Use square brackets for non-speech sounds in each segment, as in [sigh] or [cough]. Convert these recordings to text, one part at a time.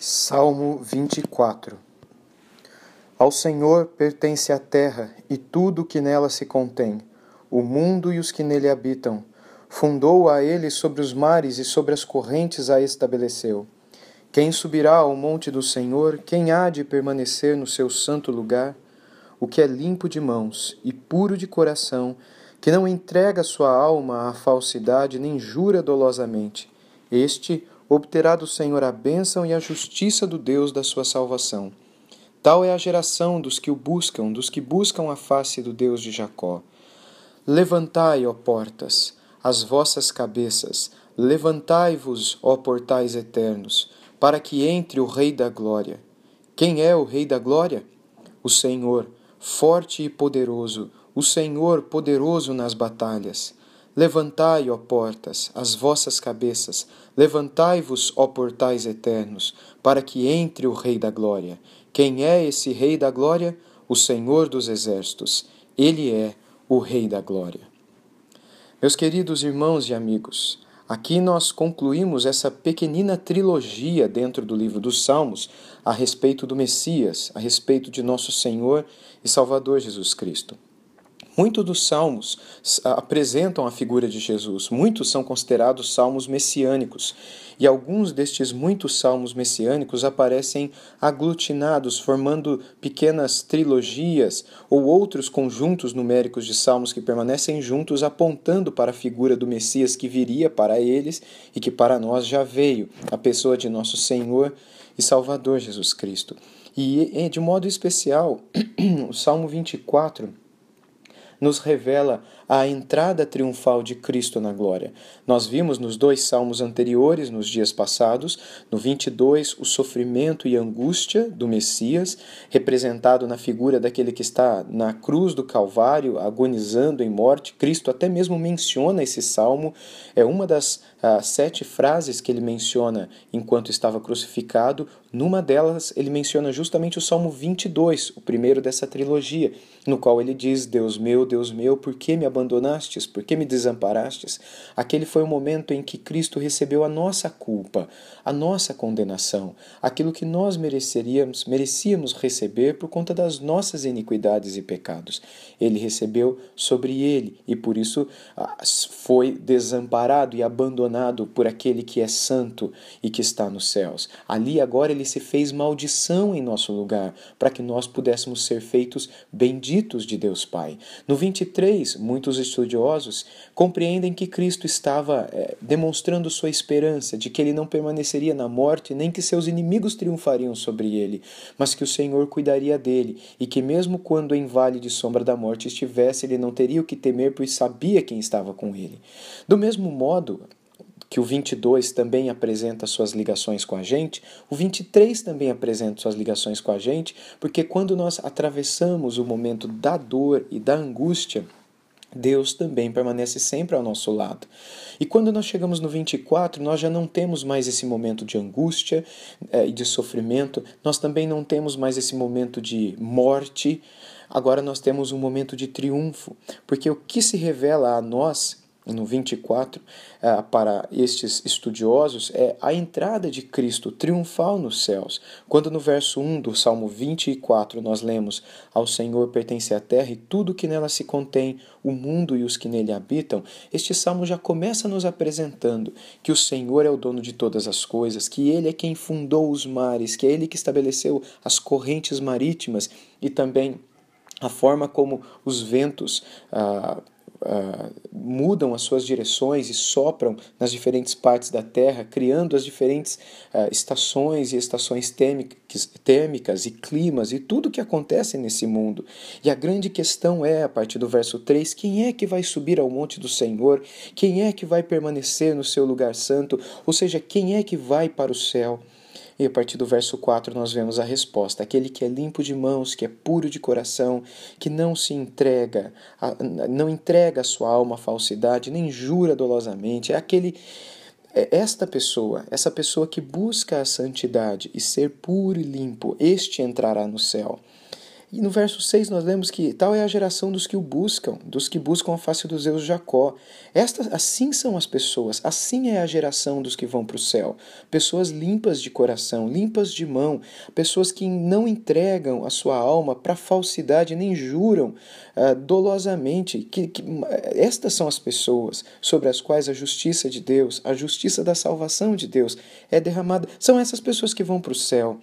Salmo 24 Ao Senhor pertence a terra e tudo o que nela se contém, o mundo e os que nele habitam. Fundou a ele sobre os mares e sobre as correntes a estabeleceu. Quem subirá ao monte do Senhor? Quem há de permanecer no seu santo lugar? O que é limpo de mãos e puro de coração, que não entrega sua alma à falsidade nem jura dolosamente. Este obterá do Senhor a bênção e a justiça do Deus da sua salvação. Tal é a geração dos que o buscam, dos que buscam a face do Deus de Jacó. Levantai, ó portas, as vossas cabeças, levantai-vos, ó portais eternos, para que entre o Rei da Glória. Quem é o Rei da Glória? O Senhor, forte e poderoso, o Senhor poderoso nas batalhas. Levantai, ó portas, as vossas cabeças, levantai-vos, ó portais eternos, para que entre o Rei da Glória. Quem é esse Rei da Glória? O Senhor dos Exércitos. Ele é o Rei da Glória. Meus queridos irmãos e amigos, aqui nós concluímos essa pequenina trilogia dentro do livro dos Salmos a respeito do Messias, a respeito de nosso Senhor e Salvador Jesus Cristo. Muitos dos salmos apresentam a figura de Jesus, muitos são considerados salmos messiânicos, e alguns destes muitos salmos messiânicos aparecem aglutinados, formando pequenas trilogias ou outros conjuntos numéricos de salmos que permanecem juntos, apontando para a figura do Messias que viria para eles e que para nós já veio, a pessoa de nosso Senhor e Salvador Jesus Cristo. E de modo especial, [clears throat] o Salmo 24 nos revela a entrada triunfal de Cristo na glória. Nós vimos nos dois salmos anteriores, nos dias passados, no 22, o sofrimento e angústia do Messias, representado na figura daquele que está na cruz do Calvário, agonizando em morte. Cristo até mesmo menciona esse salmo, é uma das ah, sete frases que ele menciona enquanto estava crucificado. Numa delas, ele menciona justamente o Salmo 22, o primeiro dessa trilogia, no qual ele diz: Deus meu, Deus meu, por que me abandonastes? Por que me desamparastes? Aquele foi o momento em que Cristo recebeu a nossa culpa, a nossa condenação, aquilo que nós mereceríamos, merecíamos receber por conta das nossas iniquidades e pecados. Ele recebeu sobre ele e por isso foi desamparado e abandonado por aquele que é santo e que está nos céus. Ali agora ele se fez maldição em nosso lugar, para que nós pudéssemos ser feitos benditos de Deus Pai. No 23, muitos estudiosos compreendem que Cristo estava é, demonstrando sua esperança de que ele não permaneceria na morte, nem que seus inimigos triunfariam sobre ele, mas que o Senhor cuidaria dele e que, mesmo quando em vale de sombra da morte estivesse, ele não teria o que temer, pois sabia quem estava com ele. Do mesmo modo, que o 22 também apresenta suas ligações com a gente, o 23 também apresenta suas ligações com a gente, porque quando nós atravessamos o momento da dor e da angústia, Deus também permanece sempre ao nosso lado. E quando nós chegamos no 24, nós já não temos mais esse momento de angústia eh, e de sofrimento, nós também não temos mais esse momento de morte, agora nós temos um momento de triunfo, porque o que se revela a nós no 24, uh, para estes estudiosos, é a entrada de Cristo triunfal nos céus. Quando no verso 1 do Salmo 24 nós lemos: Ao Senhor pertence a terra e tudo que nela se contém, o mundo e os que nele habitam, este salmo já começa nos apresentando que o Senhor é o dono de todas as coisas, que Ele é quem fundou os mares, que é Ele que estabeleceu as correntes marítimas e também a forma como os ventos. Uh, uh, mudam as suas direções e sopram nas diferentes partes da Terra, criando as diferentes uh, estações e estações térmicas, térmicas e climas e tudo o que acontece nesse mundo. E a grande questão é, a partir do verso 3, quem é que vai subir ao monte do Senhor? Quem é que vai permanecer no seu lugar santo? Ou seja, quem é que vai para o céu? E a partir do verso 4 nós vemos a resposta: aquele que é limpo de mãos, que é puro de coração, que não se entrega, não entrega a sua alma à falsidade, nem jura dolosamente, é aquele é esta pessoa, essa pessoa que busca a santidade e ser puro e limpo, este entrará no céu. E no verso 6 nós lemos que tal é a geração dos que o buscam, dos que buscam a face dos Deus Jacó. Esta, assim são as pessoas, assim é a geração dos que vão para o céu. Pessoas limpas de coração, limpas de mão, pessoas que não entregam a sua alma para falsidade, nem juram uh, dolosamente. Que, que, estas são as pessoas sobre as quais a justiça de Deus, a justiça da salvação de Deus é derramada. São essas pessoas que vão para o céu.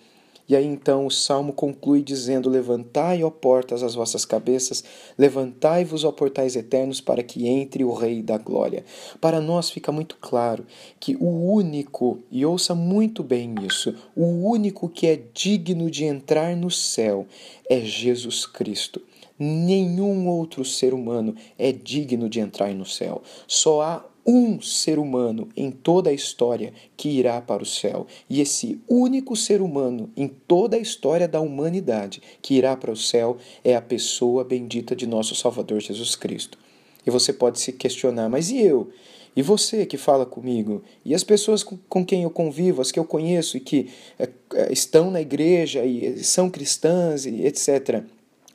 E aí então o salmo conclui dizendo: Levantai, ó portas, as vossas cabeças, levantai-vos, ó portais eternos, para que entre o Rei da Glória. Para nós fica muito claro que o único, e ouça muito bem isso, o único que é digno de entrar no céu é Jesus Cristo. Nenhum outro ser humano é digno de entrar no céu. Só há um ser humano em toda a história que irá para o céu. E esse único ser humano em toda a história da humanidade que irá para o céu é a pessoa bendita de nosso Salvador Jesus Cristo. E você pode se questionar, mas e eu? E você que fala comigo? E as pessoas com quem eu convivo, as que eu conheço e que é, é, estão na igreja e são cristãs e etc.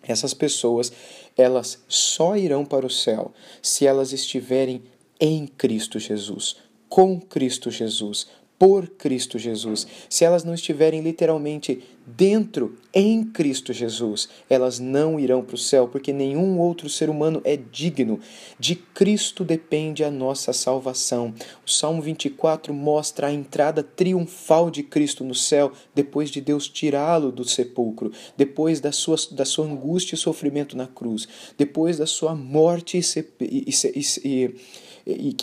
Essas pessoas, elas só irão para o céu se elas estiverem em Cristo Jesus, com Cristo Jesus, por Cristo Jesus. Se elas não estiverem literalmente dentro, em Cristo Jesus, elas não irão para o céu, porque nenhum outro ser humano é digno. De Cristo depende a nossa salvação. O Salmo 24 mostra a entrada triunfal de Cristo no céu, depois de Deus tirá-lo do sepulcro, depois da sua, da sua angústia e sofrimento na cruz, depois da sua morte e, e, e, e, e,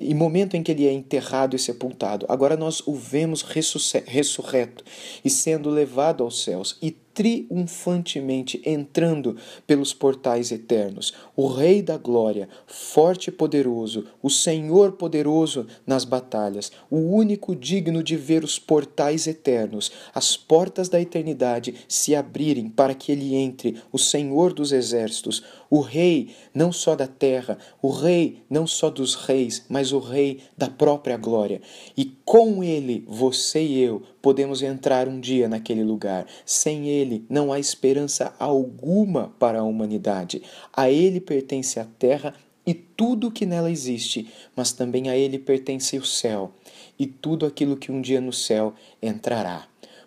e momento em que ele é enterrado e sepultado. Agora nós o vemos ressurreto e sendo levado aos céus e triunfantemente entrando pelos portais eternos. O Rei da Glória, forte e poderoso, o Senhor poderoso nas batalhas, o único digno de ver os portais eternos, as portas da eternidade se abrirem para que ele entre, o Senhor dos exércitos, o Rei não só da terra, o Rei não só dos reis, mas o Rei da própria glória. E com ele, você e eu podemos entrar um dia naquele lugar. Sem ele, não há esperança alguma para a humanidade. A ele pertence a terra e tudo que nela existe, mas também a ele pertence o céu e tudo aquilo que um dia no céu entrará.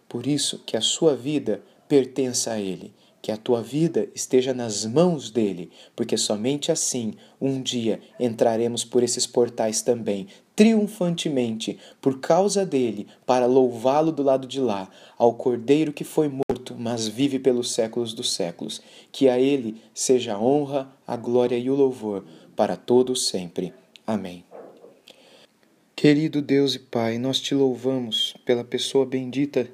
Por isso que a sua vida pertença a ele que a tua vida esteja nas mãos dele, porque somente assim um dia entraremos por esses portais também, triunfantemente, por causa dele, para louvá-lo do lado de lá, ao Cordeiro que foi morto, mas vive pelos séculos dos séculos. Que a ele seja a honra, a glória e o louvor para todos sempre. Amém. Querido Deus e Pai, nós te louvamos pela pessoa bendita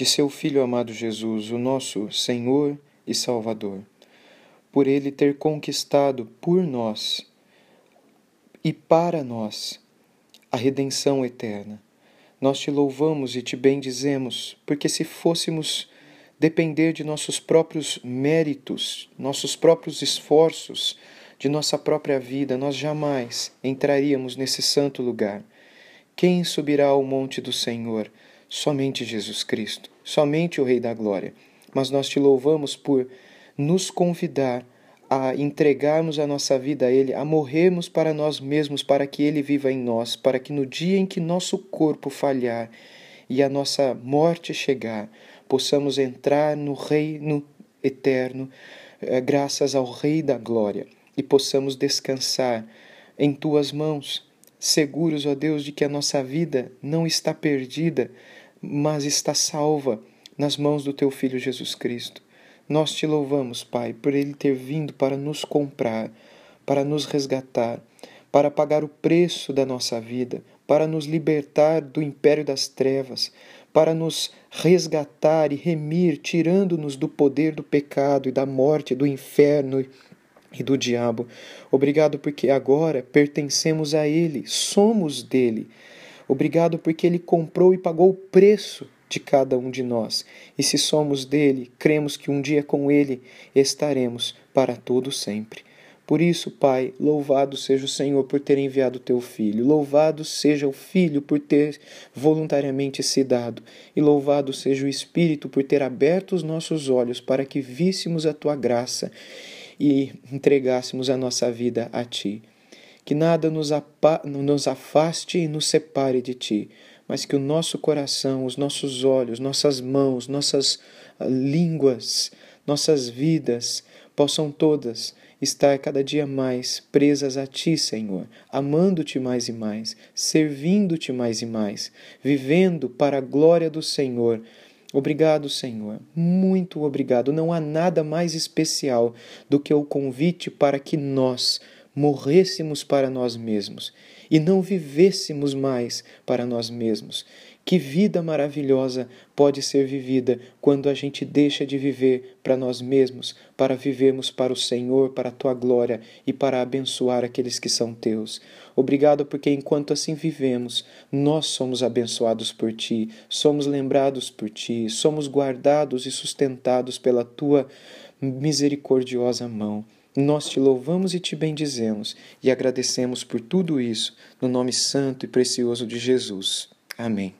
de seu Filho amado Jesus, o nosso Senhor e Salvador, por ele ter conquistado por nós e para nós a redenção eterna. Nós te louvamos e te bendizemos, porque se fôssemos depender de nossos próprios méritos, nossos próprios esforços, de nossa própria vida, nós jamais entraríamos nesse santo lugar. Quem subirá ao monte do Senhor? Somente Jesus Cristo, somente o Rei da Glória. Mas nós te louvamos por nos convidar a entregarmos a nossa vida a Ele, a morrermos para nós mesmos, para que Ele viva em nós, para que no dia em que nosso corpo falhar e a nossa morte chegar, possamos entrar no reino eterno, eh, graças ao Rei da Glória, e possamos descansar em tuas mãos, seguros, ó Deus, de que a nossa vida não está perdida, mas está salva nas mãos do teu Filho Jesus Cristo. Nós te louvamos, Pai, por ele ter vindo para nos comprar, para nos resgatar, para pagar o preço da nossa vida, para nos libertar do império das trevas, para nos resgatar e remir, tirando-nos do poder do pecado e da morte, do inferno e do diabo. Obrigado porque agora pertencemos a Ele, somos dele. Obrigado porque Ele comprou e pagou o preço de cada um de nós. E se somos dele, cremos que um dia com Ele estaremos para todo sempre. Por isso, Pai, louvado seja o Senhor por ter enviado teu filho. Louvado seja o Filho por ter voluntariamente se dado. E louvado seja o Espírito por ter aberto os nossos olhos para que víssemos a tua graça e entregássemos a nossa vida a ti. Que nada nos, afaste e nos separe de ti, mas que o nosso coração, os nossos olhos, nossas mãos, nossas ah, línguas, nossas vidas possam todas estar cada dia mais presas a Ti, Senhor, amando-te mais e mais, servindo-te mais e mais, vivendo para a glória do Senhor Obrigado, Senhor, muito obrigado. Não há nada mais especial do que o convite para que nós morrêssemos para nós mesmos e não vivêssemos mais para nós mesmos. Que vida maravilhosa pode ser vivida quando a gente deixa de viver para nós mesmos, para vivermos para o Senhor, para a tua glória e para abençoar aqueles que são teus. Obrigado porque enquanto assim vivemos, nós somos abençoados por ti, somos lembrados por ti, somos guardados e sustentados pela tua misericordiosa mão. Nós te louvamos e te bendizemos e agradecemos por tudo isso, no nome santo e precioso de Jesus. Amém.